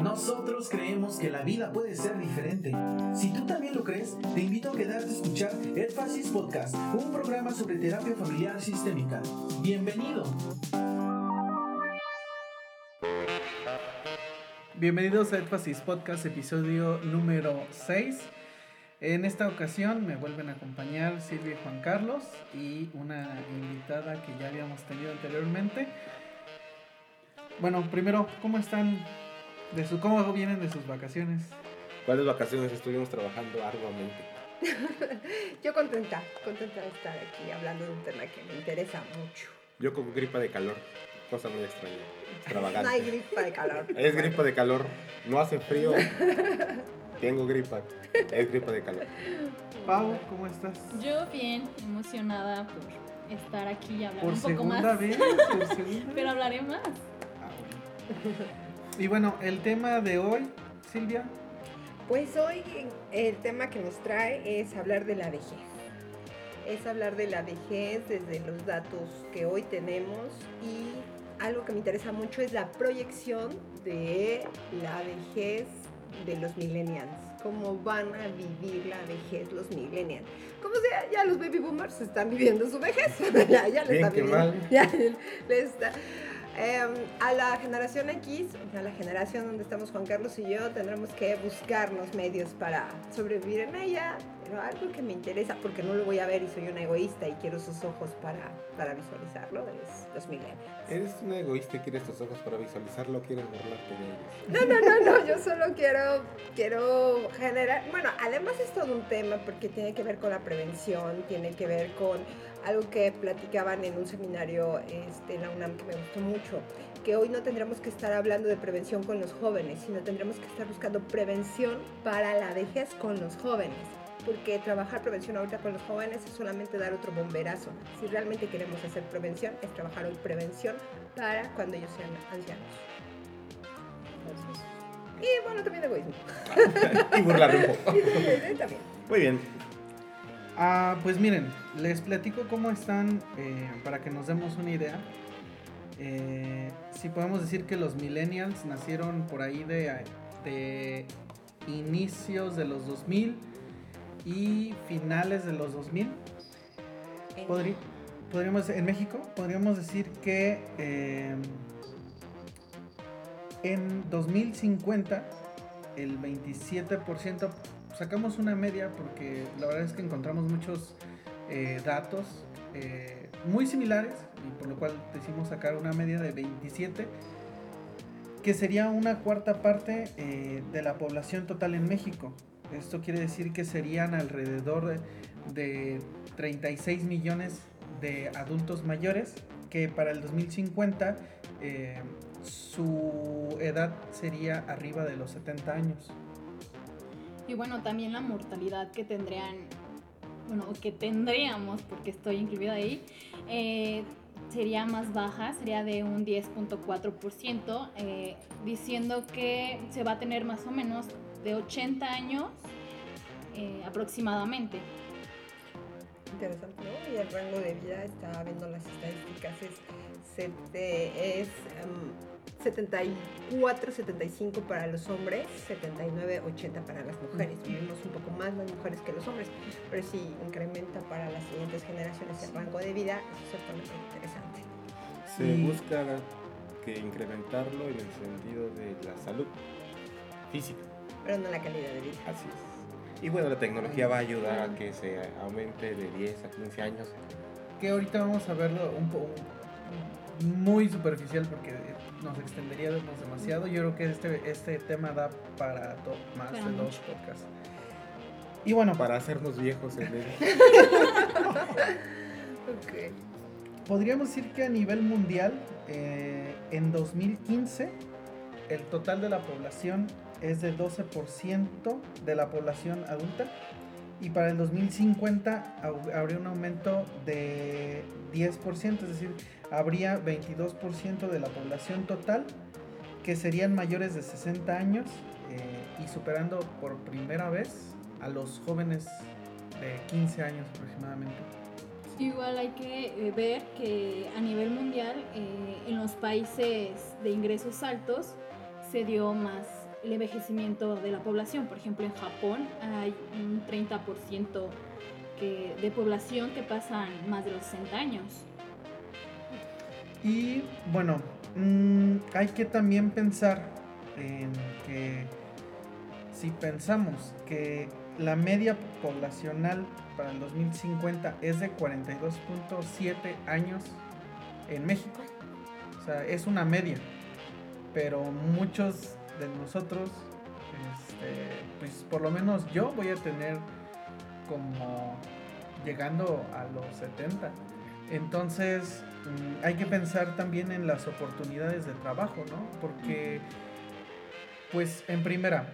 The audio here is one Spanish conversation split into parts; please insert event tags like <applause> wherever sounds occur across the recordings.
Nosotros creemos que la vida puede ser diferente. Si tú también lo crees, te invito a quedarte a escuchar Edfasis Podcast, un programa sobre terapia familiar sistémica. Bienvenido. Bienvenidos a Edfasis Podcast, episodio número 6. En esta ocasión me vuelven a acompañar Silvia y Juan Carlos y una invitada que ya habíamos tenido anteriormente. Bueno, primero, ¿cómo están? De su, ¿Cómo vienen de sus vacaciones? ¿Cuáles vacaciones estuvimos trabajando arduamente? <laughs> Yo contenta, contenta de estar aquí hablando de un tema que me interesa mucho. Yo con gripa de calor, cosa muy extraña, extravagante. No hay gripa de calor. <laughs> Es gripa de calor, no hace frío, <laughs> tengo gripa, es gripa de calor. Pau, ¿cómo estás? Yo bien, emocionada por estar aquí y hablar Por un poco segunda más. vez, por segunda Pero hablaré más. Ah, bueno. Y bueno, el tema de hoy, Silvia, Pues hoy el tema que nos trae es hablar de la vejez. Es hablar de la vejez desde los datos que hoy tenemos y algo que me interesa mucho es la proyección de la vejez de los millennials. Cómo van a vivir la vejez los millennials. Como sea, ya los baby boomers están viviendo su vejez. <laughs> ya, ya les Bien está viviendo. Ya les está. Em, a la generación X, a la generación donde estamos Juan Carlos y yo, tendremos que buscarnos medios para sobrevivir en ella. Pero algo que me interesa, porque no lo voy a ver y soy una egoísta y quiero sus ojos para, para visualizarlo, es los millennials. ¿Eres una egoísta y quieres tus ojos para visualizarlo o quieres burlarte de ellos? No, no, no, no, yo solo quiero, quiero generar, bueno, además es todo un tema porque tiene que ver con la prevención, tiene que ver con algo que platicaban en un seminario este, en la UNAM que me gustó mucho, que hoy no tendremos que estar hablando de prevención con los jóvenes, sino tendremos que estar buscando prevención para la vejez con los jóvenes. Porque trabajar prevención ahorita con los jóvenes es solamente dar otro bomberazo. Si realmente queremos hacer prevención, es trabajar hoy prevención para cuando ellos sean ancianos. Entonces, y bueno, también egoísmo. <laughs> y burlarme un poco. <laughs> Muy bien. Ah, pues miren, les platico cómo están eh, para que nos demos una idea. Eh, si podemos decir que los millennials nacieron por ahí de, de inicios de los 2000 y finales de los 2000. Podrí- podríamos, en México podríamos decir que eh, en 2050 el 27%, sacamos una media porque la verdad es que encontramos muchos eh, datos eh, muy similares y por lo cual decidimos sacar una media de 27 que sería una cuarta parte eh, de la población total en México. Esto quiere decir que serían alrededor de, de 36 millones de adultos mayores que para el 2050 eh, su edad sería arriba de los 70 años. Y bueno, también la mortalidad que tendrían, bueno, que tendríamos, porque estoy incluida ahí, eh, sería más baja, sería de un 10.4%, eh, diciendo que se va a tener más o menos de 80 años eh, aproximadamente. Interesante, ¿no? Y el rango de vida, estaba viendo las estadísticas, es, 74, 75 para los hombres, 79, 80 para las mujeres. Vivimos un poco más las mujeres que los hombres, pero si incrementa para las siguientes generaciones el rango de vida, eso se pone muy interesante. Se Y- busca que incrementarlo en el sentido de la salud física. Pero no la calidad de vida. Así es. Y bueno, la tecnología va a ayudar a que se aumente de 10 a 15 años. Que ahorita vamos a verlo un poco muy superficial porque nos extenderíamos demasiado. Yo creo que este, este tema da para más de dos podcasts. Y bueno, Para hacernos viejos en el... <laughs> Ok. podríamos decir que a nivel mundial, eh, en 2015, el total de la población es de 12% de la población adulta. Y para el 2050 hab- habría un aumento de 10%, es decir, habría 22% de la población total que serían mayores de 60 años eh, y superando por primera vez a los jóvenes de 15 años aproximadamente. Igual hay que eh, ver que a nivel mundial, eh, en los países de ingresos altos, se dio más el envejecimiento de la población. Por ejemplo, en Japón hay un 30% que, de población que pasan más de los 60 años. Y bueno, mm, hay que también pensar en que si pensamos que la media poblacional para el 2050 es de 42.7 años en México, o sea, es una media, pero muchos de nosotros, este, pues por lo menos yo voy a tener como llegando a los 70. Entonces, hay que pensar también en las oportunidades de trabajo, ¿no? Porque, pues, en primera,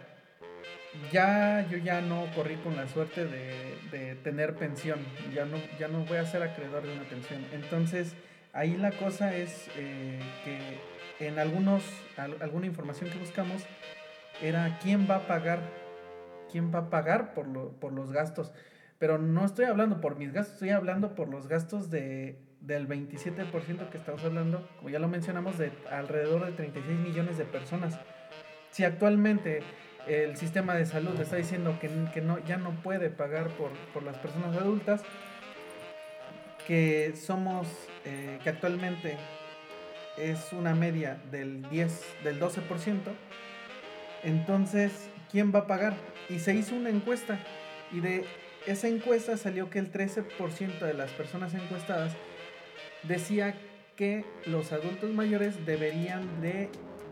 ya yo ya no corrí con la suerte de, tener pensión, ya no, ya no voy a ser acreedor de una pensión. Entonces, ahí la cosa es eh, que en algunos, al- alguna información que buscamos era quién va a pagar, quién va a pagar por, lo- por los gastos. Pero no estoy hablando por mis gastos, estoy hablando por los gastos de, del 27% que estamos hablando, como ya lo mencionamos, de alrededor de 36 millones de personas. Si actualmente el sistema de salud está diciendo que, que no, ya no puede pagar por, por las personas adultas, que somos, eh, que actualmente es una media del 10, del 12%, entonces, ¿quién va a pagar? Y se hizo una encuesta y de esa encuesta salió que el 13% de las personas encuestadas decía que los adultos mayores deberían de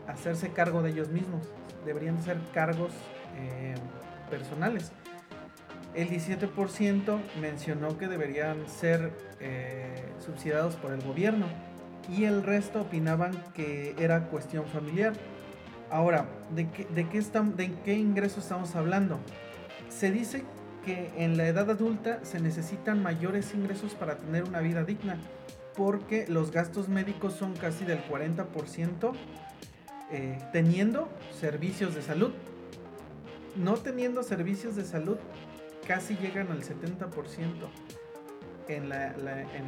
hacerse cargo de ellos mismos, deberían ser cargos eh, personales. El 17% mencionó que deberían ser eh, subsidiados por el gobierno y el resto opinaban que era cuestión familiar. Ahora, ¿de qué, de qué, estam- de qué ingreso estamos hablando? Se dice que en la edad adulta se necesitan mayores ingresos para tener una vida digna, porque los gastos médicos son casi del 40% eh, teniendo servicios de salud. No teniendo servicios de salud, casi llegan al 70% en la, en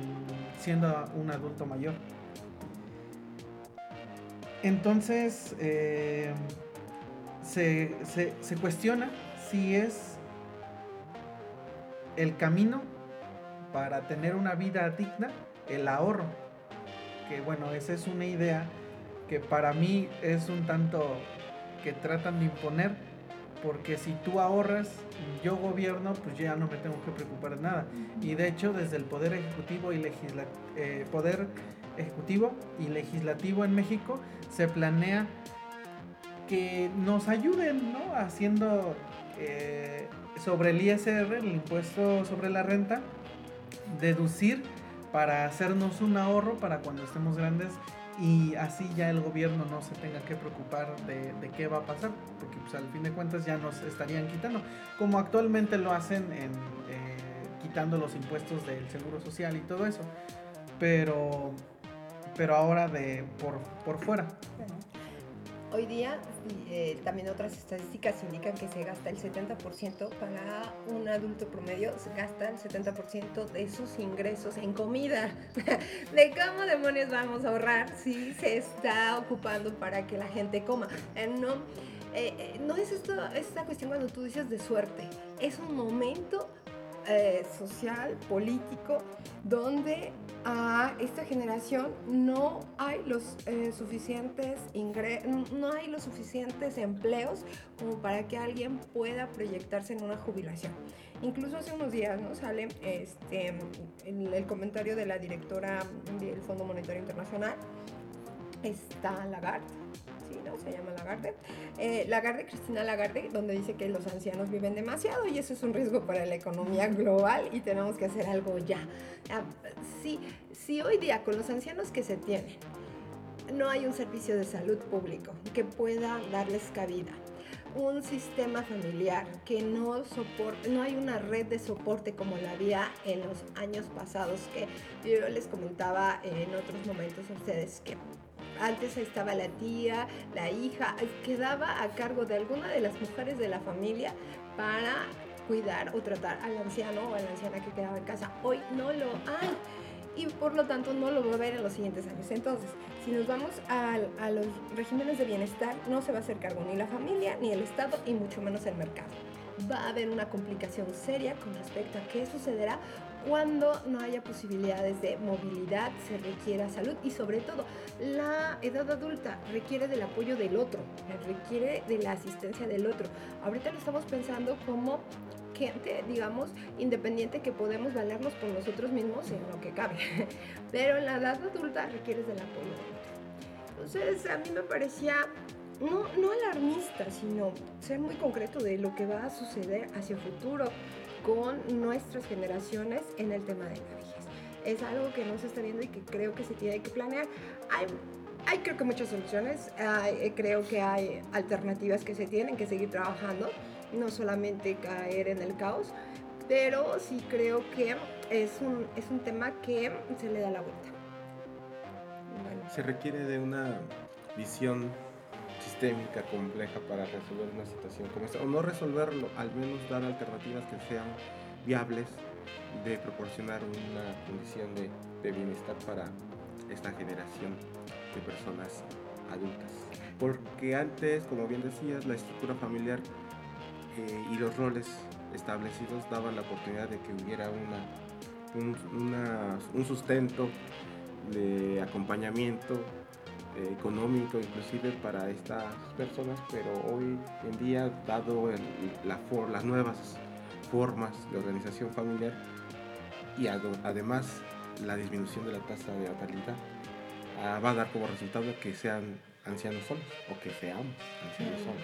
siendo un adulto mayor. Entonces, eh, se- se cuestiona si es el camino para tener una vida digna, el ahorro. Que bueno, esa es una idea que para mí es un tanto que tratan de imponer, porque si tú ahorras, yo gobierno, pues ya no me tengo que preocupar de nada. Y de hecho, desde el Poder Ejecutivo y legisla eh, Poder Ejecutivo y Legislativo en México se planea que nos ayuden, ¿no? Haciendo eh, sobre el ISR, el impuesto sobre la renta, deducir para hacernos un ahorro para cuando estemos grandes y así ya el gobierno no se tenga que preocupar de, qué va a pasar, porque pues al fin de cuentas ya nos estarían quitando, como actualmente lo hacen en eh, quitando los impuestos del seguro social y todo eso, pero pero ahora de por, por fuera. Hoy día eh, también otras estadísticas indican que se gasta el 70% para un adulto promedio, se gasta el 70% de sus ingresos en comida. <laughs> ¿De cómo demonios vamos a ahorrar si se está ocupando para que la gente coma? Eh, no, eh, eh, no es esto, esta cuestión cuando tú dices de suerte, es un momento eh, social, político, donde a esta generación no hay los eh, suficientes ingre- no hay los suficientes empleos como para que alguien pueda proyectarse en una jubilación. Incluso hace unos días ¿no? sale este, el, el comentario de la directora del Fondo Monetario Internacional, está Lagarde, ¿no? Se llama Lagarde. Eh, Lagarde, Cristina Lagarde, donde dice que los ancianos viven demasiado y eso es un riesgo para la economía global y tenemos que hacer algo ya. Ah, Si, si hoy día con los ancianos que se tienen no hay un servicio de salud público que pueda darles cabida, un sistema familiar que no soporte, no hay una red de soporte como la había en los años pasados que yo les comentaba en otros momentos a ustedes que antes estaba la tía, la hija, quedaba a cargo de alguna de las mujeres de la familia para cuidar o tratar al anciano o a la anciana que quedaba en casa. Hoy no lo hay. y por lo tanto no lo va a ver en los siguientes años. Entonces, si nos vamos a, a los regímenes de bienestar, no se va a hacer cargo ni la familia, ni el Estado, y mucho menos el mercado. Va a haber una complicación seria con respecto a qué sucederá cuando no haya posibilidades de movilidad, se requiera salud y sobre todo la edad adulta requiere del apoyo del otro, requiere de la asistencia del otro. Ahorita lo estamos pensando como gente, digamos, independiente que podemos valernos por nosotros mismos en lo que cabe. <laughs> Pero en la edad adulta requiere del apoyo del otro. Entonces a mí me parecía no, no alarmista, sino ser muy concreto de lo que va a suceder hacia el futuro con nuestras generaciones en el tema de la vejez. Es algo que no se está viendo y que creo que se tiene que planear. Hay, hay creo que muchas soluciones, hay, creo que hay alternativas que se tienen que seguir trabajando, no solamente caer en el caos, pero sí creo que es un, es un tema que se le da la vuelta. Bueno. Se requiere de una visión sistémica compleja para resolver una situación como esta, o no resolverlo, al menos dar alternativas que sean viables de proporcionar una condición de, de bienestar para esta generación de personas adultas. Porque antes, como bien decías, la estructura familiar eh, y los roles establecidos daban la oportunidad de que hubiera una, un, una, un sustento de acompañamiento eh, económico inclusive para estas personas, pero hoy en día, dado la las nuevas formas de organización familiar y además la disminución de la tasa de natalidad, ah, va a dar como resultado que sean ancianos solos o que seamos ancianos solos.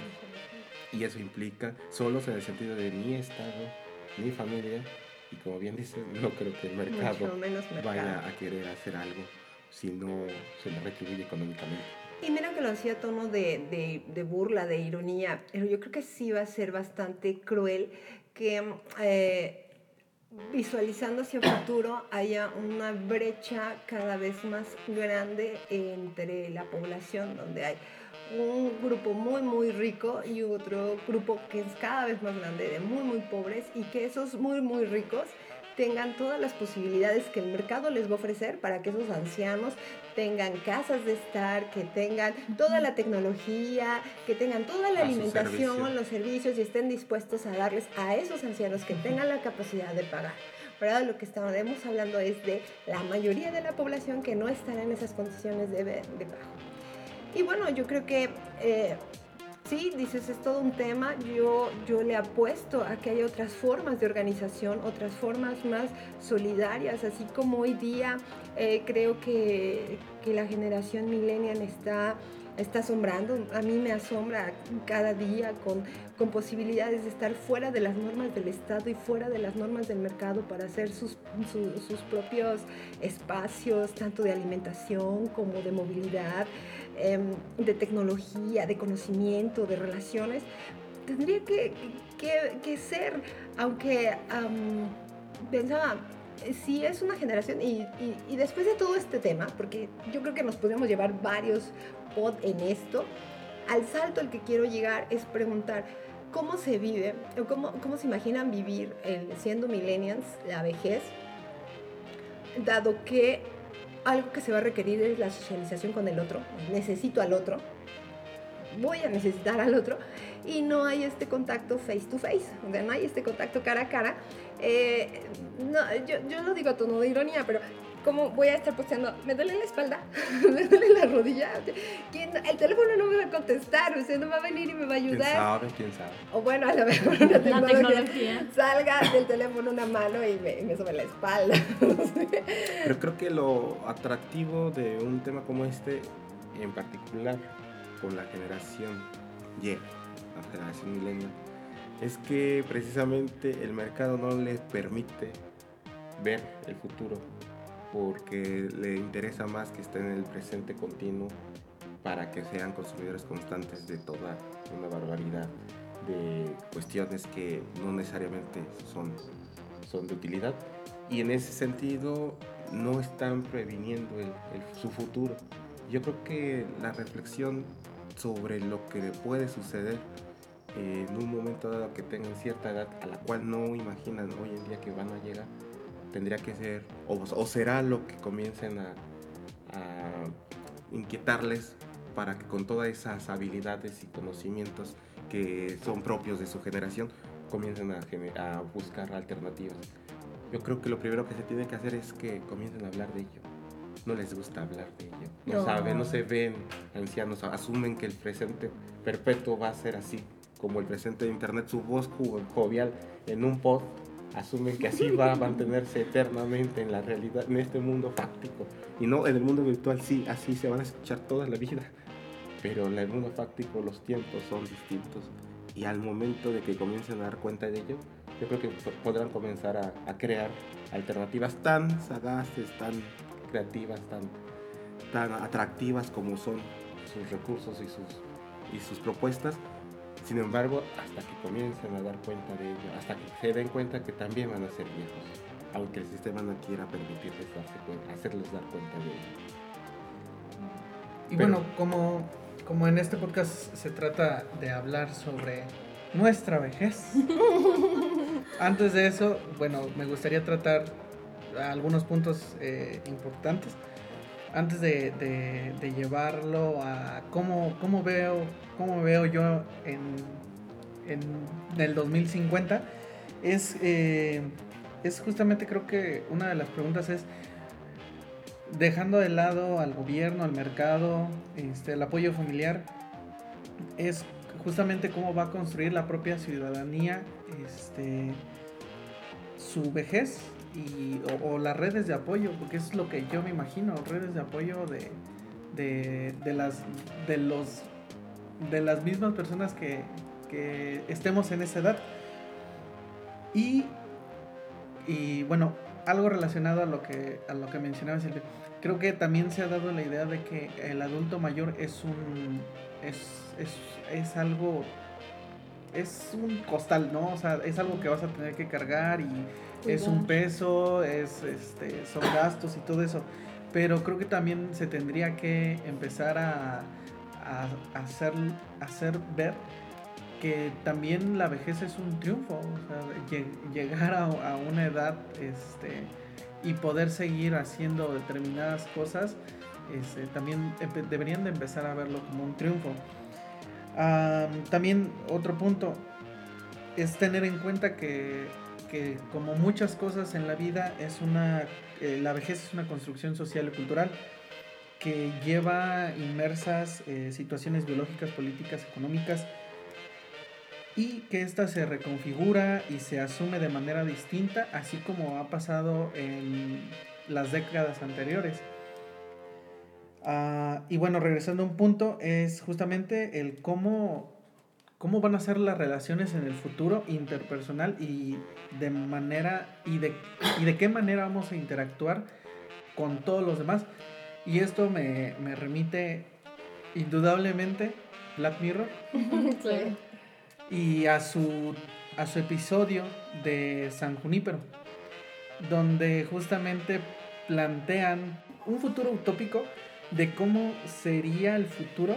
Y eso implica solos en el sentido de ni Estado, ni familia, y como bien dice, no creo que el mercado, mercado. vaya a querer hacer algo si no se le retribuye económicamente. Y mira que lo hacía tono de, de, burla, de ironía, pero yo creo que sí va a ser bastante cruel que eh, visualizando hacia el futuro haya una brecha cada vez más grande entre la población, donde hay un grupo muy muy rico y otro grupo que es cada vez más grande de muy muy pobres y que esos muy muy ricos tengan todas las posibilidades que el mercado les va a ofrecer para que esos ancianos tengan casas de estar, que tengan toda la tecnología, que tengan toda la alimentación, los servicios y estén dispuestos a darles a esos ancianos que tengan la capacidad de pagar. ¿verdad? Lo que estamos hablando es de la mayoría de la población que no estará en esas condiciones de, de pago. Y bueno, yo creo que eh, sí, dices, es todo un tema. Yo, yo le apuesto a que hay otras formas de organización, otras formas más solidarias, así como hoy día eh, creo que, que, la generación millennial está, está asombrando. A mí me asombra cada día con, con posibilidades de estar fuera de las normas del Estado y fuera de las normas del mercado para hacer sus, sus propios espacios, tanto de alimentación como de movilidad. Em, de tecnología, de conocimiento, de relaciones, tendría que, que, ser, aunque pensaba, si es una generación, y, y, después de todo este tema, porque yo creo que nos podemos llevar varios pod en esto, al salto al que quiero llegar es preguntar, ¿cómo se vive, cómo, cómo se imaginan vivir siendo millennials la vejez? Dado que algo que se va a requerir es la socialización con el otro. Necesito al otro. Voy a necesitar al otro. Y no hay este contacto face to face. O sea, no hay este contacto cara a cara. Eh, no, yo, yo lo digo a tono de ironía, pero ¿Cómo voy a estar posteando? Me duele la espalda, <laughs> me duele la rodilla. ¿Quién? El teléfono no me va a contestar, o sea, no va a venir y me va a ayudar. ¿Quién sabe? ¿Quién sabe? O bueno, a lo mejor una tecnología, salga del teléfono una mano y me, me sube la espalda. <laughs> Pero creo que lo atractivo de un tema como este, en particular con la generación Y, la generación milenial, es que precisamente el mercado no les permite ver el futuro porque le interesa más que estén en el presente continuo para que sean consumidores constantes de toda una barbaridad de cuestiones que no necesariamente son, son de utilidad y en ese sentido no están previniendo el, su futuro. Yo creo que la reflexión sobre lo que le puede suceder en un momento dado que tengan cierta edad a la cual no imaginan hoy en día que van a llegar, tendría que ser, o, o será lo que comiencen a, a inquietarles para que con todas esas habilidades y conocimientos que son propios de su generación comiencen a, a buscar alternativas. Yo creo que lo primero que se tiene que hacer es que comiencen a hablar de ello. No les gusta hablar de ello. No, No. saben, no se ven ancianos, asumen que el presente perpetuo va a ser así, como el presente de internet, su voz jo- jovial en un pod, asumen que así va a mantenerse eternamente en la realidad, en este mundo fáctico. Y no, en el mundo virtual sí, así se van a escuchar toda la vida. Pero en el mundo fáctico los tiempos son distintos. Y al momento de que comiencen a dar cuenta de ello, yo creo que po- podrán comenzar a, a crear alternativas tan sagaces, tan creativas, tan, tan atractivas como son sus recursos y sus, y sus propuestas. Sin embargo, hasta que comiencen a dar cuenta de ello, hasta que se den cuenta que también van a ser viejos, aunque el sistema no quiera permitirles darse cuenta, hacerles dar cuenta de ello. Y Pero- bueno, como, como en este podcast se trata de hablar sobre nuestra vejez, <laughs> antes de eso, bueno, me gustaría tratar algunos puntos eh, importantes. Antes de, llevarlo a cómo, veo, cómo veo yo en, en el 2050, es, eh, es justamente creo que una de las preguntas es, dejando de lado al gobierno, al mercado, este, el apoyo familiar, es justamente cómo va a construir la propia ciudadanía este, su vejez y, o, las redes de apoyo, porque es lo que yo me imagino, redes de apoyo de, de, las, de, los, de las mismas personas que, que estemos en esa edad. Y, y bueno, algo relacionado a lo que, a lo que mencionaba Silvia creo que también se ha dado la idea de que el adulto mayor es un es, es, es algo es un costal, ¿no? O sea, es algo que vas a tener que cargar y es un peso, es este son gastos y todo eso. Pero creo que también se tendría que empezar a, a hacer, hacer ver que también la vejez es un triunfo, o sea, lle- llegar a, a una edad este, y poder seguir haciendo determinadas cosas, este, también deberían de empezar a verlo como un triunfo. Am, también otro punto es tener en cuenta que, que como muchas cosas en la vida es una eh, la vejez es una construcción social y cultural que lleva inmersas eh, situaciones biológicas, políticas, económicas y que ésta se reconfigura y se asume de manera distinta, así como ha pasado en las décadas anteriores. Ah, y bueno, regresando a un punto, es justamente el cómo, cómo van a ser las relaciones en el futuro interpersonal y de manera y de, y de qué manera vamos a interactuar con todos los demás. Y esto me, me remite indudablemente Black Mirror. <laughs> Y a su, a su episodio de San Junípero, donde justamente plantean un futuro utópico de cómo sería el futuro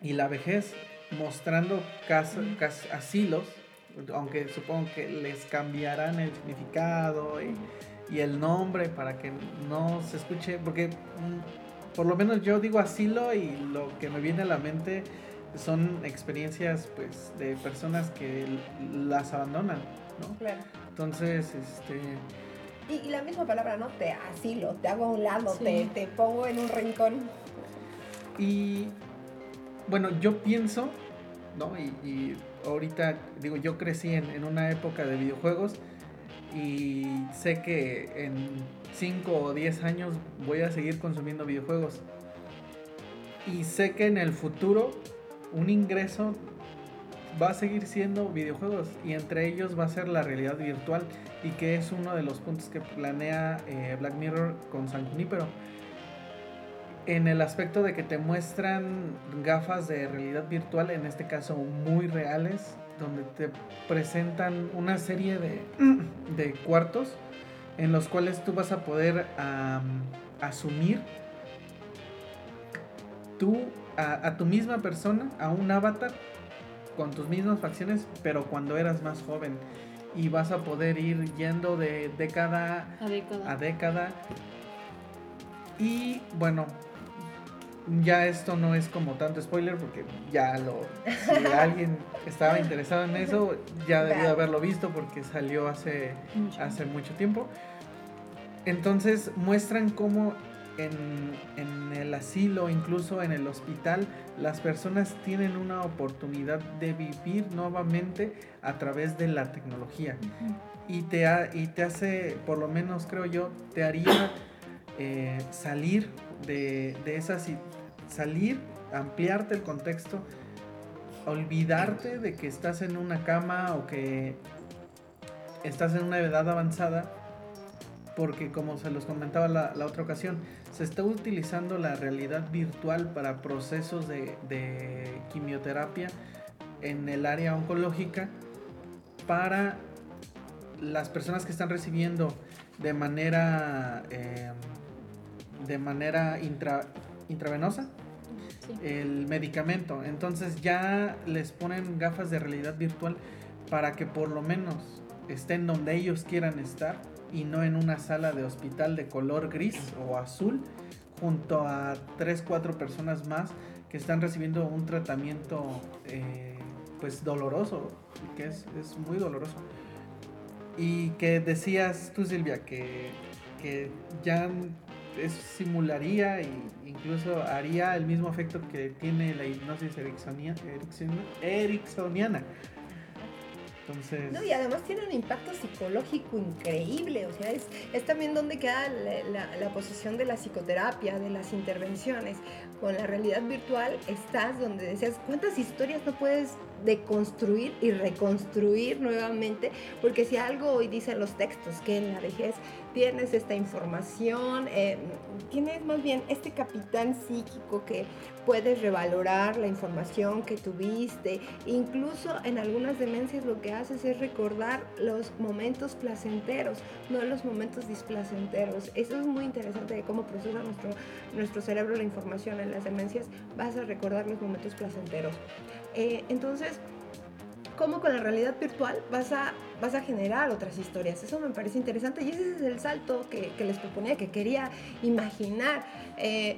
y la vejez, mostrando casa- cas- asilos, aunque supongo que les cambiarán el significado y, y el nombre para que no se escuche, porque mm, por lo menos yo digo asilo y lo que me viene a la mente son experiencias pues de personas que las abandonan, ¿no? Claro. Entonces, este Y, y la misma palabra, ¿no? Te asilo, te hago a un lado, Sí. te, te pongo en un rincón. y bueno, yo pienso, ¿no? Y, ahorita digo, yo crecí en, en una época de videojuegos y sé que en 5 o 10 años voy a seguir consumiendo videojuegos. Y sé que en el futuro un ingreso va a seguir siendo videojuegos y entre ellos va a ser la realidad virtual y que es uno de los puntos que planea eh, Black Mirror con San Junípero. En el aspecto de que te muestran gafas de realidad virtual, en este caso muy reales, donde te presentan una serie de, <clears throat> de cuartos en los cuales tú vas a poder asumir tú a, a tu misma persona, a un avatar con tus mismas facciones, pero cuando eras más joven. y vas a poder ir yendo de década A década. a década. Y bueno, ya esto no es como tanto spoiler porque ya lo... Si <laughs> alguien estaba interesado en eso, ya debió de haberlo visto porque salió hace, Mucho. hace mucho tiempo. Entonces muestran cómo en, en el asilo, incluso en el hospital, las personas tienen una oportunidad de vivir nuevamente a través de la tecnología y te, ha- y te hace, por lo menos creo yo, te haría eh, salir de, de esa salir, ampliarte el contexto, olvidarte de que estás en una cama o que estás en una edad avanzada, porque como se los comentaba la, otra ocasión, se está utilizando la realidad virtual para procesos de, de quimioterapia en el área oncológica para las personas que están recibiendo de manera eh, de manera intra- intravenosa Sí. el medicamento. Entonces ya les ponen gafas de realidad virtual para que por lo menos estén donde ellos quieran estar y no en una sala de hospital de color gris o azul junto a 3, 4 personas más que están recibiendo un tratamiento eh, pues doloroso, que es, es muy doloroso. Y que decías tú Silvia que, que ya es, simularía e incluso haría el mismo efecto que tiene la hipnosis ericksonia- erickson- ericksoniana. Entonces, No, y además tiene un impacto psicológico increíble, o sea, es, es también donde queda la, la- la posición de la psicoterapia, de las intervenciones. Con la realidad virtual estás donde decías, ¿cuántas historias no puedes deconstruir y reconstruir nuevamente? Porque si algo hoy dicen los textos, que en la vejez tienes esta información, eh, tienes más bien este capitán psíquico que puedes revalorar la información que tuviste, incluso en algunas demencias lo que haces es recordar los momentos placenteros, no los momentos displacenteros. Eso es muy interesante de cómo procesa nuestro, nuestro cerebro la información en las demencias, vas a recordar los momentos placenteros. Eh, entonces, cómo con la realidad virtual vas a, vas a generar otras historias. Eso me parece interesante y ese es el salto que, que les proponía, que quería imaginar. Eh,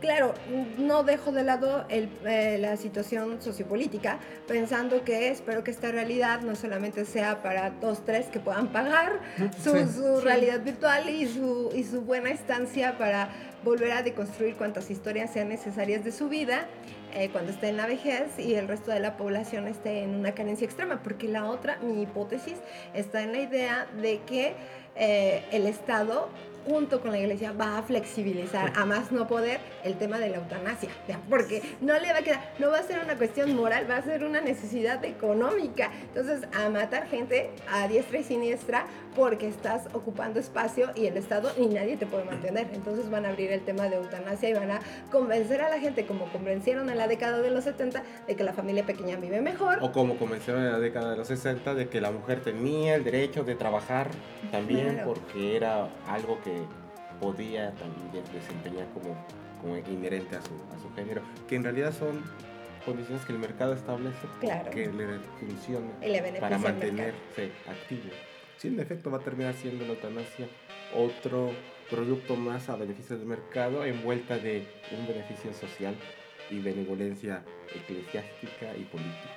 Claro, no dejo de lado el, eh, la situación sociopolítica, pensando que espero que esta realidad no solamente sea para dos, tres que puedan pagar su, Sí. su Sí. realidad virtual y su, y su buena estancia para volver a deconstruir cuantas historias sean necesarias de su vida eh, cuando esté en la vejez y el resto de la población esté en una carencia extrema, porque la otra, mi hipótesis, está en la idea de que eh, el Estado junto con la iglesia va a flexibilizar a más no poder el tema de la eutanasia, porque no le va a quedar, no va a ser una cuestión moral, va a ser una necesidad económica. Entonces, a matar gente a diestra y siniestra porque estás ocupando espacio y el Estado ni nadie te puede mantener. Entonces van a abrir el tema de eutanasia y van a convencer a la gente, como convencieron en la década de los 70, de que la familia pequeña vive mejor. O como comenzaron en la década de los 60, de que la mujer tenía el derecho de trabajar también Claro. porque era algo que podía también desempeñar como, como inherente a su, a su género, que en realidad son condiciones que el mercado establece Claro. que le beneficia para mantenerse activo. Si en efecto va a terminar siendo la eutanasia otro producto más a beneficio del mercado envuelta de un beneficio social y benevolencia eclesiástica y política.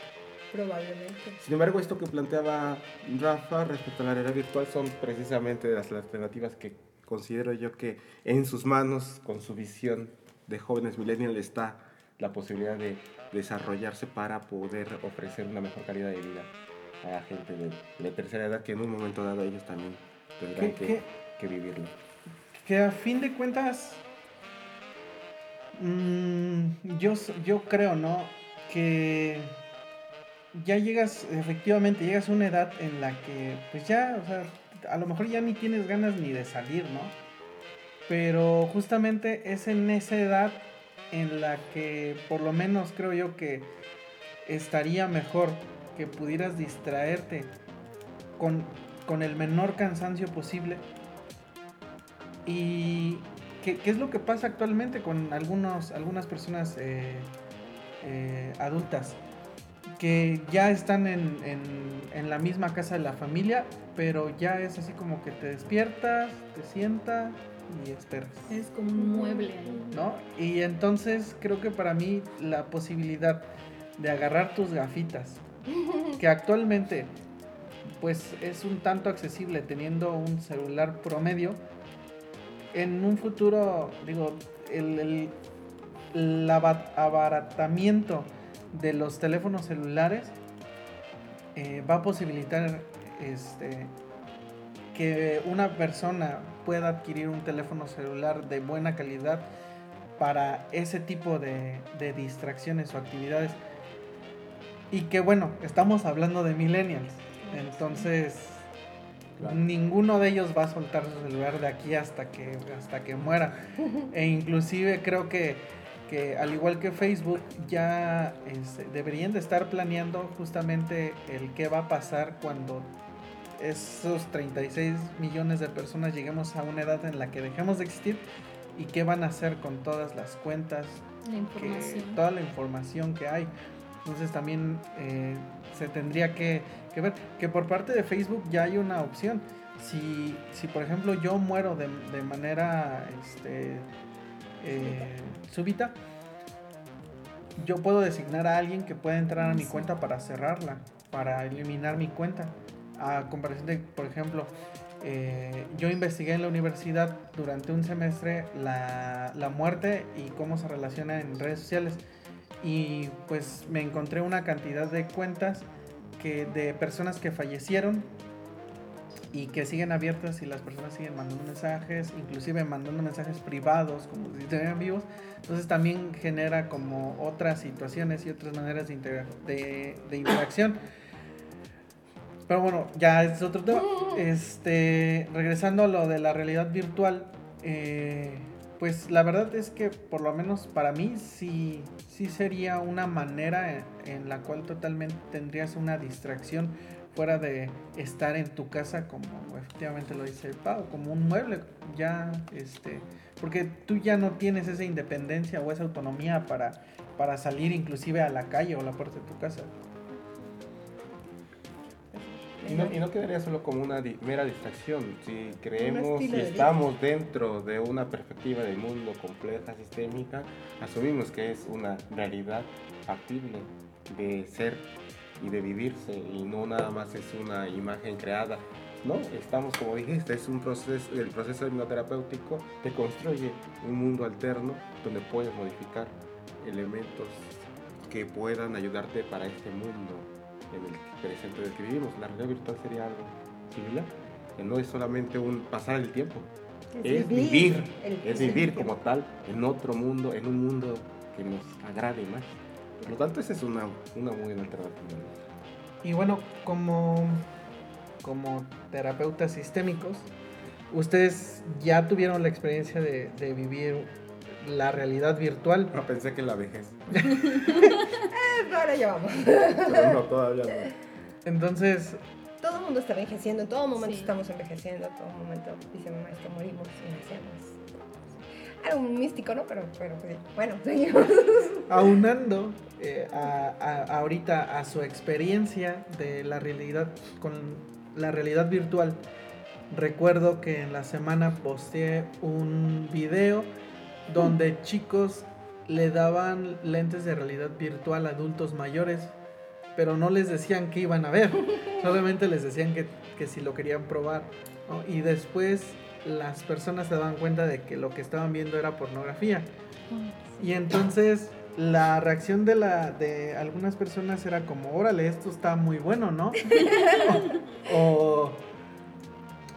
Probablemente. Sin embargo, esto que planteaba Rafa respecto a la realidad virtual son precisamente las alternativas que considero yo que en sus manos, con su visión de jóvenes millennials, está la posibilidad de desarrollarse para poder ofrecer una mejor calidad de vida a la gente de, de tercera edad que en un momento dado ellos también tendrán ¿Qué- que, que vivirlo. que a fin de cuentas, mm, yo, yo creo, ¿no? Que ya llegas, efectivamente, llegas a una edad en la que, pues ya, o sea, a lo mejor ya ni tienes ganas ni de salir, ¿no? Pero justamente es en esa edad en la que, por lo menos creo yo que estaría mejor que pudieras distraerte con, con el menor cansancio posible ¿Y qué, qué es lo que pasa actualmente con algunos, algunas personas eh, eh, adultas? Que ya están en, en, en la misma casa de la familia, pero ya es así como que te despiertas, te sientas y esperas. Es como un mueble ahí. ¿no? Y entonces creo que para mí la posibilidad de agarrar tus gafitas, <laughs> que actualmente pues es un tanto accesible teniendo un celular promedio, en un futuro, digo, el, el- el aba- abaratamiento de los teléfonos celulares eh, va a posibilitar este, que una persona pueda adquirir un teléfono celular de buena calidad para ese tipo de, de distracciones o actividades. Y que bueno, estamos hablando de millennials. Entonces, Claro. ninguno de ellos va a soltar su celular de aquí hasta que, hasta que muera. <laughs> E inclusive creo que, que al igual que Facebook, ya este, deberían de estar planeando justamente el qué va a pasar cuando esos 36 millones de personas lleguemos a una edad en la que dejemos de existir y qué van a hacer con todas las cuentas, La que, información. toda la información que hay. Entonces también eh, se tendría que, que ver que por parte de Facebook ya hay una opción. Si, si por ejemplo yo muero de, de manera este, eh, súbita, yo puedo designar a alguien que pueda entrar a mi cuenta para cerrarla, para eliminar mi cuenta. A comparación de, por ejemplo, eh, yo investigué en la universidad durante un semestre la, la muerte y cómo se relaciona en redes sociales. Y pues me encontré una cantidad de cuentas que, de personas que fallecieron y que siguen abiertas y las personas siguen mandando mensajes, inclusive mandando mensajes privados como si estuvieran vivos. Entonces también genera como otras situaciones y otras maneras de, de, interacción. Pero bueno, ya es otro tema. Este, regresando a lo de la realidad virtual, eh, pues la verdad es que por lo menos para mí sí, sí sería una manera en la cual totalmente tendrías una distracción fuera de estar en tu casa como efectivamente lo dice Pau, como un mueble, ya este, porque tú ya no tienes esa independencia o esa autonomía para, para salir inclusive a la calle o a la puerta de tu casa. Y no, y no quedaría solo como una di- mera distracción. Si creemos vida. estamos dentro de una perspectiva del mundo compleja, sistémica, asumimos que es una realidad factible de ser y de vivirse y no nada más es una imagen creada. No, estamos como dijiste, es un proceso, el proceso hipnoterapéutico te construye un mundo alterno donde puedes modificar elementos que puedan ayudarte para este mundo en el presente del que vivimos. La realidad virtual sería algo similar, que no es solamente un pasar el tiempo, es vivir, el- es vivir como tal en otro mundo, en un mundo que nos agrade más. Por lo tanto, esa es una, una muy buena alternativa. Y bueno, como, como terapeutas sistémicos, ustedes ya tuvieron la experiencia de, de vivir la realidad virtual. No pensé que la vejez, <laughs> Eh, ahora ya vamos. pero no, todavía no. Entonces, Todo el mundo está envejeciendo, en todo momento Sí. estamos envejeciendo, en todo momento, dice mi maestro, morimos y nacemos. Algo místico, ¿no? Pero, pues, bueno, <laughs> aunando eh, a, ahorita a su experiencia de la realidad con la realidad virtual, recuerdo que en la semana posteé un video donde chicos le daban lentes de realidad virtual a adultos mayores, pero no les decían que iban a ver, solamente les decían que, que si lo querían probar. Y después las personas se daban cuenta de que lo que estaban viendo era pornografía. Y entonces la reacción de, la, de algunas personas era como, órale, esto está muy bueno, ¿no? <laughs> o,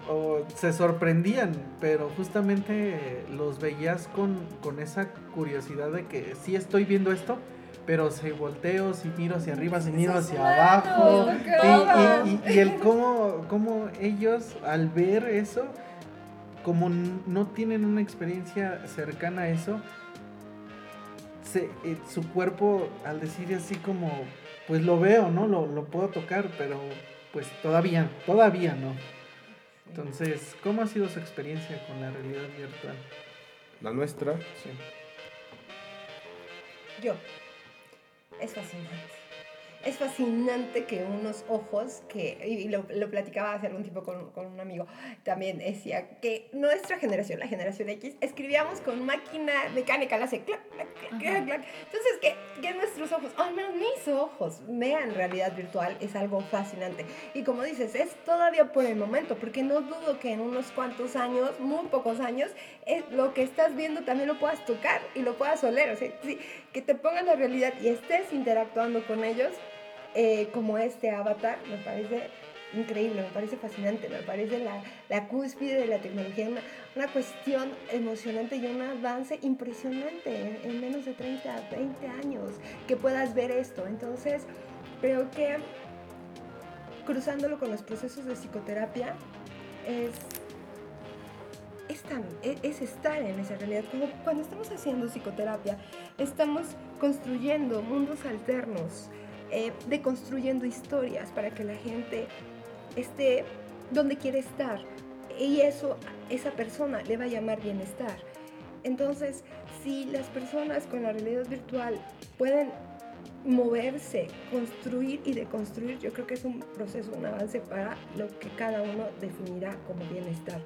o se sorprendían, pero justamente los veías con, con esa curiosidad de que sí estoy viendo esto, pero si volteo, si miro hacia arriba, si miro hacia abajo. Bueno, Y, y- y- y el cómo, cómo ellos al ver eso, como no tienen una experiencia cercana a eso, se, eh, su cuerpo al decir así como, pues lo veo, ¿no? Lo, lo puedo tocar, pero pues todavía, todavía no. Entonces, ¿cómo ha sido su experiencia con la realidad virtual? La nuestra, Sí. Yo. Es fascinante. Es fascinante que unos ojos, que, y lo, lo platicaba hace algún tiempo con, con, un amigo, también decía que nuestra generación, la generación X, escribíamos con máquina mecánica, la hace clac, clac, clac, clac, clac. Entonces, que, que nuestros ojos, al menos mis ojos, vean realidad virtual es algo fascinante. Y como dices, es todavía por el momento, porque no dudo que en unos cuantos años, muy pocos años, es lo que estás viendo también lo puedas tocar y lo puedas oler. O sea, sí, que te pongan la realidad y estés interactuando con ellos eh, como este avatar, me parece increíble, me parece fascinante, me parece la, la cúspide de la tecnología, una, una, cuestión emocionante y un avance impresionante en, en, menos de 30, 20 años, que puedas ver esto. Entonces, creo que cruzándolo con los procesos de psicoterapia es, es, tan, es estar en esa realidad. Cuando, cuando estamos haciendo psicoterapia, estamos construyendo mundos alternos, eh, deconstruyendo historias para que la gente esté donde quiere estar y eso esa persona le va a llamar bienestar. Entonces, si las personas con la realidad virtual pueden moverse, construir y deconstruir, yo creo que es un proceso, un avance para lo que cada uno definirá como bienestar.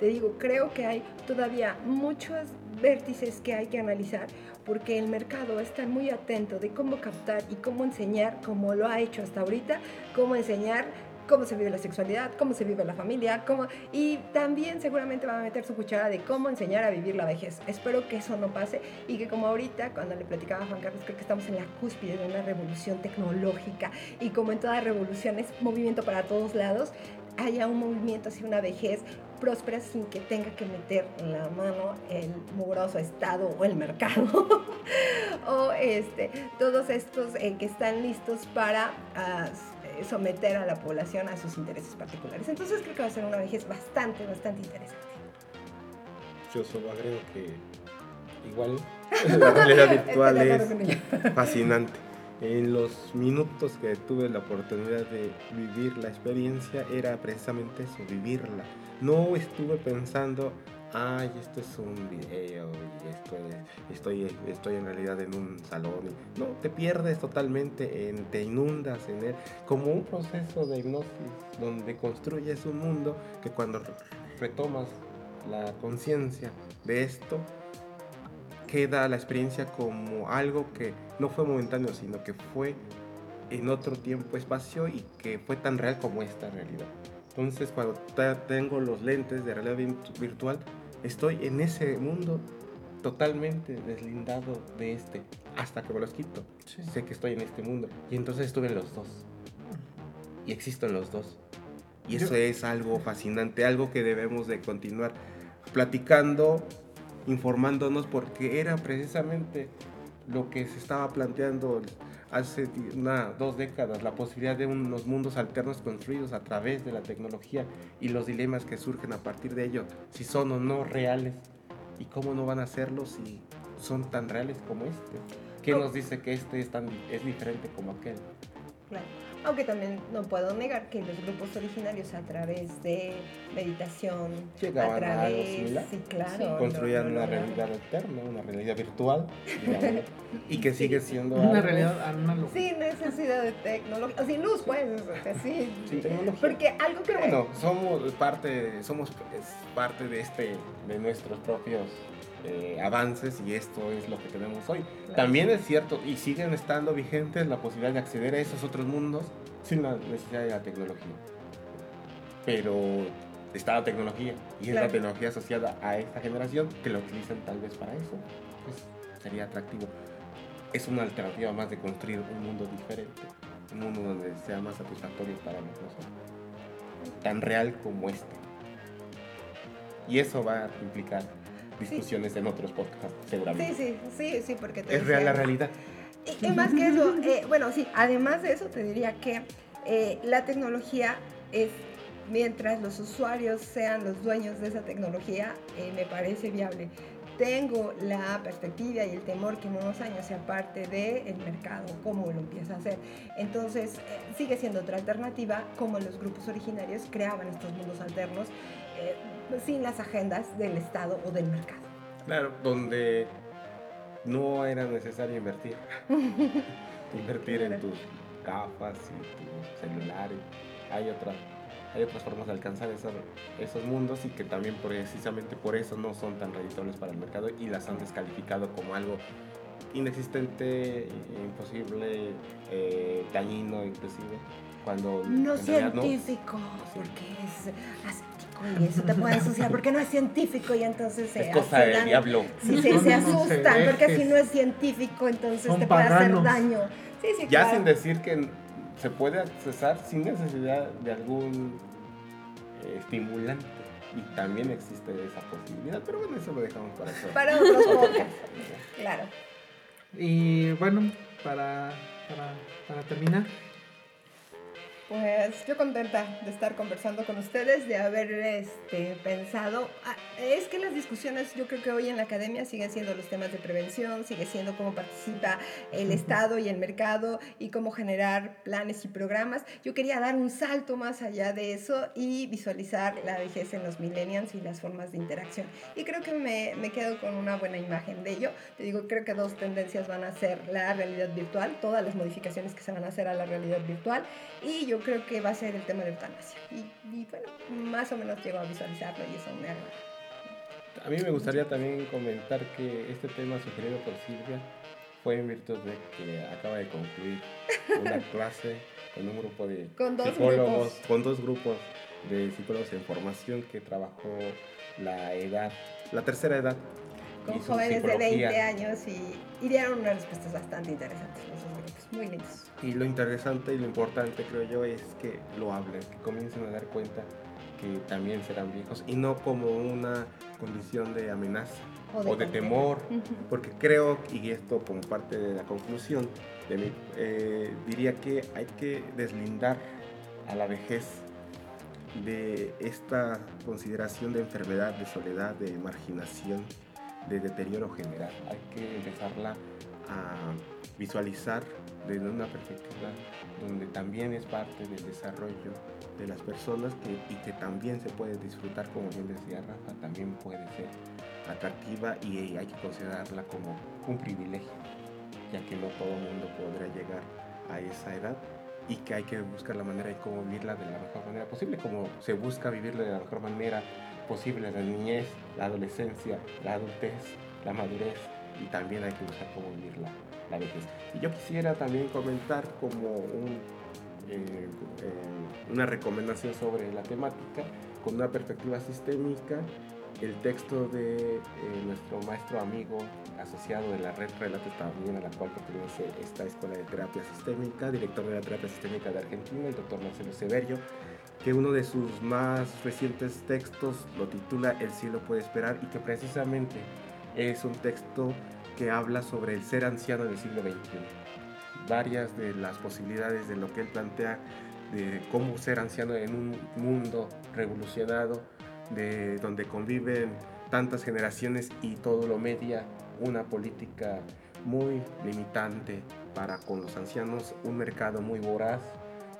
Te digo, creo que hay todavía muchos vértices que hay que analizar porque el mercado está muy atento de cómo captar y cómo enseñar, como lo ha hecho hasta ahorita, cómo enseñar cómo se vive la sexualidad, cómo se vive la familia, cómo... y también seguramente va a meter su cuchara de cómo enseñar a vivir la vejez. Espero que eso no pase y que como ahorita, cuando le platicaba a Juan Carlos, creo que estamos en la cúspide de una revolución tecnológica y como en toda revolución es movimiento para todos lados, haya un movimiento hacia una vejez próspera sin que tenga que meter en la mano el mugroso Estado o el mercado <laughs> o este, todos estos eh, que están listos para uh, someter a la población a sus intereses particulares. Entonces creo que va a ser una vejez bastante, bastante interesante. Yo solo agrego que igual <laughs> la realidad virtual es fascinante. En los minutos que tuve la oportunidad de vivir la experiencia era precisamente eso, vivirla no estuve pensando, ay, esto es un video y esto es, estoy, estoy en realidad en un salón. No, te pierdes totalmente, en, te inundas en él, como un proceso de hipnosis donde construyes un mundo que cuando retomas la conciencia de esto, queda la experiencia como algo que no fue momentáneo, sino que fue en otro tiempo, espacio y que fue tan real como esta realidad. Entonces cuando tengo los lentes de realidad virtual, estoy en ese mundo totalmente deslindado de este, hasta que me los quito. Sí. Sé que estoy en este mundo. Y entonces estuve en los dos. Y existo en los dos. Y eso Yo... es algo fascinante, algo que debemos de continuar platicando, informándonos, porque era precisamente lo que se estaba planteando hace una, dos décadas la posibilidad de unos mundos alternos construidos a través de la tecnología y los dilemas que surgen a partir de ello, si son o no reales y cómo no van a serlo si son tan reales como este. ¿Qué nos dice que este es, tan, es diferente como aquel? Claro. Aunque también no puedo negar que los grupos originarios a través de meditación, Llegaban a través, a sí, claro, sí, construían no, no, una no, realidad alterna, una realidad virtual, digamos, <laughs> y que sigue siendo Una algo- realidad análoga. Sin necesidad de tecnología, sin luz, pues, o sea, sí. Sin tecnología. Porque algo que... Pero bueno, somos parte, somos es parte de este, de nuestros propios eh, avances y esto es lo que tenemos hoy. También es cierto y siguen estando vigentes la posibilidad de acceder a esos otros mundos sin la necesidad de la tecnología. Pero está la tecnología y es Claro. la tecnología asociada a esta generación que lo utilizan tal vez para eso. Pues sería atractivo. Es una alternativa más de construir un mundo diferente, un mundo donde sea más satisfactorio para nosotros tan real como este. Y eso va a implicar discusiones en otros podcasts, seguramente. Sí, sí, sí, sí, porque te Es real la realidad. Y, y más que eso, eh, bueno, sí, además de eso te diría que eh, la tecnología es, mientras los usuarios sean los dueños de esa tecnología, eh, me parece viable. Tengo la perspectiva y el temor que en unos años sea parte del mercado, cómo lo empieza a hacer. Entonces, eh, sigue siendo otra alternativa, como los grupos originarios creaban estos mundos alternos eh, sin las agendas del Estado o del mercado. Claro, donde no era necesario invertir. <laughs> invertir en Claro. tus gafas y tu celular. y hay, otra, hay otras formas de alcanzar esos, esos mundos y que también precisamente por eso no son tan reditables para el mercado y las han descalificado como algo inexistente, imposible, eh, dañino inclusive, cuando No en científico, porque es y eso te puede asociar, porque no es científico y entonces se es cosa del asustan. diablo. Sí, sí, se <laughs> asustan, porque si no es científico, entonces Son te puede hacer daño. Sí, sí, Ya claro. sin decir que se puede accesar sin necesidad de algún eh, estimulante. Y también existe esa posibilidad, pero bueno, eso lo dejamos para eso. Para otros podcasts, <laughs> claro. Y bueno, para, para, para terminar, Pues yo contenta de estar conversando con ustedes, de haber este, pensado. ah, es que las discusiones, yo creo que hoy en la academia siguen siendo los temas de prevención, sigue siendo cómo participa el Estado y el mercado y cómo generar planes y programas. Yo quería dar un salto más allá de eso y visualizar la vejez en los millennials y las formas de interacción. Y creo que me, me quedo con una buena imagen de ello. Te digo, creo que dos tendencias van a ser la realidad virtual, todas las modificaciones que se van a hacer a la realidad virtual y yo creo que va a ser el tema de eutanasia. Y, y bueno, más o menos llego a visualizarlo y eso me agrada. A mí me gustaría también comentar que este tema sugerido por Silvia fue en virtud de que acaba de concluir una <laughs> clase con un grupo de Con psicólogos, grupos. con dos grupos de psicólogos en formación que trabajó la edad, la tercera edad. Con jóvenes de 20 psicología. años y, y dieron unas respuestas bastante interesantes grupos, muy lindos. Y lo interesante y lo importante, creo yo, es que lo hablen, que comiencen a dar cuenta que también serán viejos y no como una condición de amenaza O o de de, condena. temor, porque creo, y esto como parte de la conclusión, de mi- eh, diría que hay que deslindar a la vejez de esta consideración de enfermedad, de soledad, de marginación, de deterioro general. Hay que empezarla a visualizar desde una perspectiva donde también es parte del desarrollo de las personas que, y que también se puede disfrutar, como bien decía Rafa, también puede ser atractiva y hay que considerarla como un privilegio, ya que no todo el mundo podrá llegar a esa edad y que hay que buscar la manera de cómo vivirla de la mejor manera posible, como se busca vivirla de la mejor manera posible la niñez, la adolescencia, la adultez, la madurez y también hay que buscar cómo vivir la, la vejez. Y yo quisiera también comentar como un, eh, eh, una recomendación sobre la temática con una perspectiva sistémica el texto de eh, nuestro maestro amigo asociado de la red Relatos también a la cual pertenece esta escuela de terapia sistémica, director de la terapia sistémica de Argentina, el doctor Marcelo Severio, que uno de sus más recientes textos lo titula El cielo puede esperar y que precisamente es un texto que habla sobre el ser anciano en el siglo XXI. Varias de las posibilidades de lo que él plantea de cómo ser anciano en un mundo revolucionado, de donde conviven tantas generaciones y todo lo media una política muy limitante para con los ancianos, un mercado muy voraz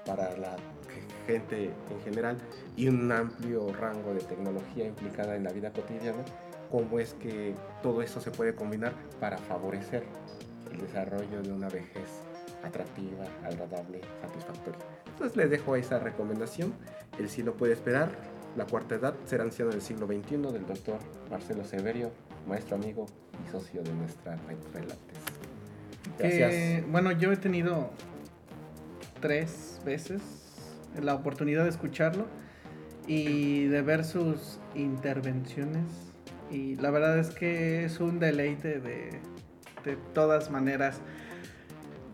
para la gente en general y un amplio rango de tecnología implicada en la vida cotidiana, cómo es que todo esto se puede combinar para favorecer el desarrollo de una vejez atractiva, agradable, satisfactoria. Entonces les dejo esa recomendación. El cielo puede esperar. La cuarta edad, ser anciano del siglo XXI, del doctor Marcelo Severio, maestro amigo y socio de nuestra red Relates. Gracias. que, bueno, yo he tenido tres veces la oportunidad de escucharlo y de ver sus intervenciones y la verdad es que es un deleite de, de todas maneras.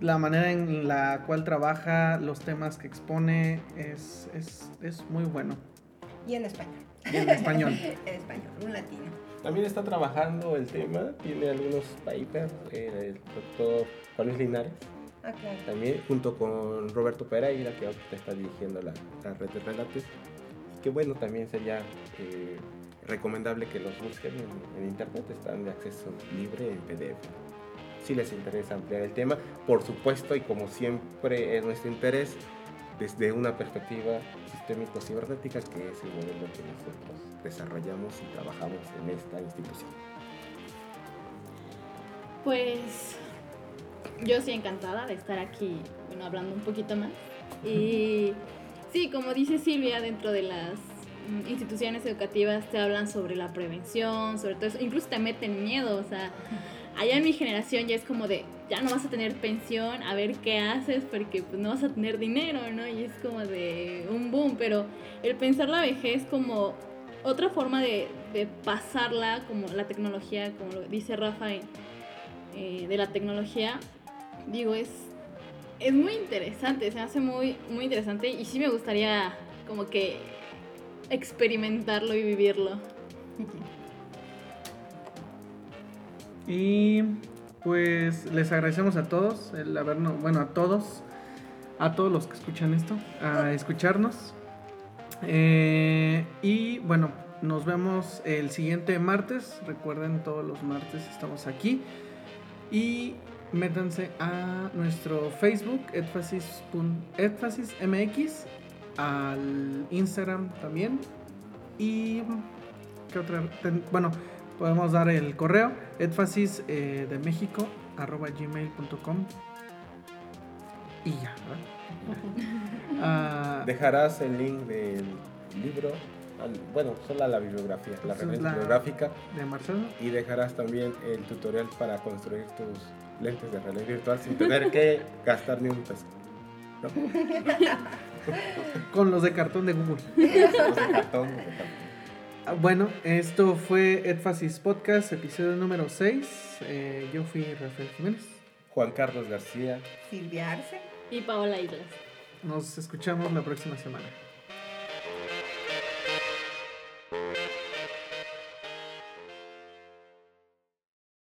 La manera en la cual trabaja, los temas que expone es, es, es muy bueno. Y en español. Y en español. <laughs> en español, un latino. También está trabajando el tema, tiene algunos papers, eh, el doctor Juan Luis Linares, Ah, también junto con Roberto Pereira, que ahorita está dirigiendo la, la red de relatos, que bueno, también sería eh, recomendable que los busquen en, en internet, están de acceso libre en PDF. Si les interesa ampliar el tema, por supuesto, y como siempre es nuestro interés, desde una perspectiva sistémico-cibernética, que es el modelo que nosotros desarrollamos y trabajamos en esta institución. Pues yo sí encantada de estar aquí, bueno, hablando un poquito más. Y sí, como dice Silvia, dentro de las mm, instituciones educativas te hablan sobre la prevención, sobre todo eso, incluso te meten miedo, o sea, allá en mi generación ya es como de, ya no vas a tener pensión, a ver qué haces, porque pues no vas a tener dinero, ¿no? Y es como de un boom, pero el pensar la vejez como otra forma de, de pasarla, como la tecnología, como lo dice Rafa, eh, de la tecnología, digo, es, es muy interesante, se me hace muy, muy interesante y sí me gustaría como que experimentarlo y vivirlo. <laughs> Y pues les agradecemos a todos, el habernos, bueno, a todos, a todos los que escuchan esto, a escucharnos. Eh, y bueno, nos vemos el siguiente martes. Recuerden, todos los martes estamos aquí. Y métanse a nuestro Facebook, edfasis.edfasismx, al Instagram también. Y. ¿Qué otra? Ten- bueno, podemos dar el correo, edfasis eh, de México, arroba gmail.com. Y ya, ¿verdad? <laughs> Ah, Dejarás el link del libro, bueno, solo a la bibliografía, la referencia bibliográfica, de Marcelo. y dejarás también el tutorial para construir tus lentes de realidad virtual sin tener que <laughs> gastar ni un peso. ¿no? <laughs> Con los de cartón de Google. Los de cartón, los de cartón. Ah, Bueno, esto fue Edfasis Podcast, episodio número 6. yo fui Rafael Jiménez. Juan Carlos García. Silvia Arce. Y Paola Islas. Nos escuchamos la próxima semana.